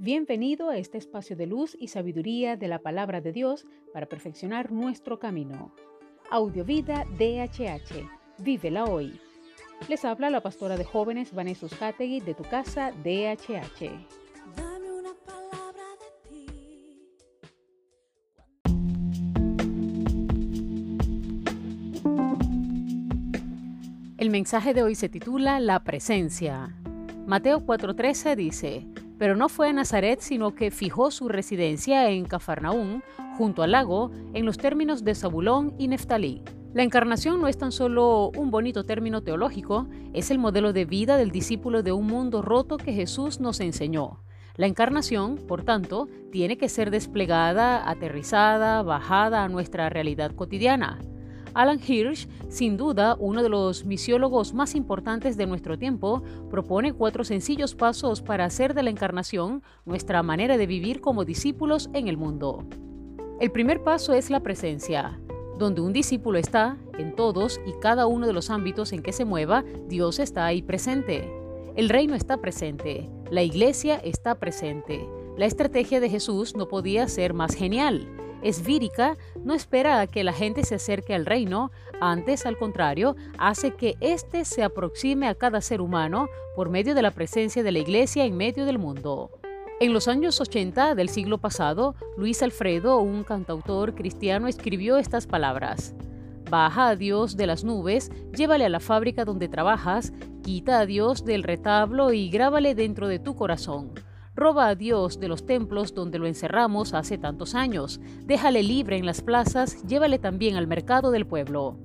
Bienvenido a este espacio de luz y sabiduría de la palabra de Dios para perfeccionar nuestro camino. Audiovida DHH. Vívela hoy. Les habla la pastora de jóvenes Vanessa Hategui de tu casa DHH. Dame una palabra de ti. El mensaje de hoy se titula La presencia. Mateo 4:13 dice, pero no fue a Nazaret, sino que fijó su residencia en Cafarnaún, junto al lago, en los términos de Zabulón y Neftalí. La encarnación no es tan solo un bonito término teológico, es el modelo de vida del discípulo de un mundo roto que Jesús nos enseñó. La encarnación, por tanto, tiene que ser desplegada, aterrizada, bajada a nuestra realidad cotidiana. Alan Hirsch, sin duda uno de los misiólogos más importantes de nuestro tiempo, propone cuatro sencillos pasos para hacer de la encarnación nuestra manera de vivir como discípulos en el mundo. El primer paso es la presencia. Donde un discípulo está, en todos y cada uno de los ámbitos en que se mueva, Dios está ahí presente. El reino está presente, la iglesia está presente. La estrategia de Jesús no podía ser más genial es vírica, no espera a que la gente se acerque al reino, antes, al contrario, hace que éste se aproxime a cada ser humano por medio de la presencia de la Iglesia en medio del mundo. En los años 80 del siglo pasado, Luis Alfredo, un cantautor cristiano, escribió estas palabras. Baja a Dios de las nubes, llévale a la fábrica donde trabajas, quita a Dios del retablo y grábale dentro de tu corazón. Roba a Dios de los templos donde lo encerramos hace tantos años. Déjale libre en las plazas, llévale también al mercado del pueblo.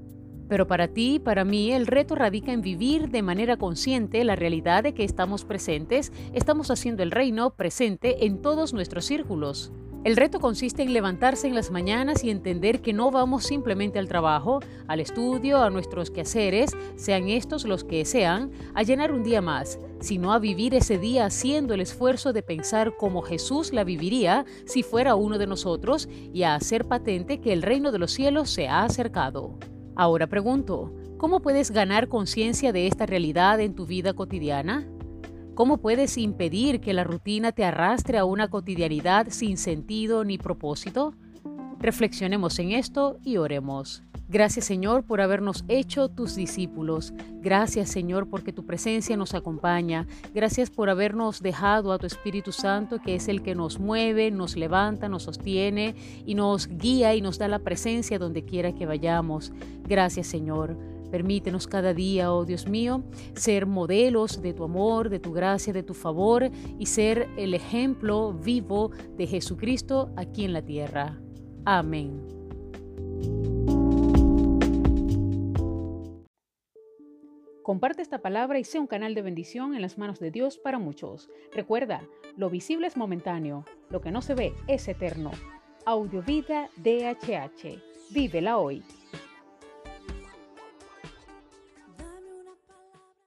Pero para ti y para mí el reto radica en vivir de manera consciente la realidad de que estamos presentes, estamos haciendo el reino presente en todos nuestros círculos. El reto consiste en levantarse en las mañanas y entender que no vamos simplemente al trabajo, al estudio, a nuestros quehaceres, sean estos los que sean, a llenar un día más, sino a vivir ese día haciendo el esfuerzo de pensar cómo Jesús la viviría si fuera uno de nosotros y a hacer patente que el reino de los cielos se ha acercado. Ahora pregunto, ¿cómo puedes ganar conciencia de esta realidad en tu vida cotidiana? ¿Cómo puedes impedir que la rutina te arrastre a una cotidianidad sin sentido ni propósito? Reflexionemos en esto y oremos. Gracias Señor por habernos hecho tus discípulos. Gracias Señor porque tu presencia nos acompaña. Gracias por habernos dejado a tu Espíritu Santo que es el que nos mueve, nos levanta, nos sostiene y nos guía y nos da la presencia donde quiera que vayamos. Gracias Señor. Permítenos cada día, oh Dios mío, ser modelos de tu amor, de tu gracia, de tu favor y ser el ejemplo vivo de Jesucristo aquí en la tierra. Amén. Comparte esta palabra y sea un canal de bendición en las manos de Dios para muchos. Recuerda, lo visible es momentáneo, lo que no se ve es eterno. Audiovida DHH. Vívela hoy.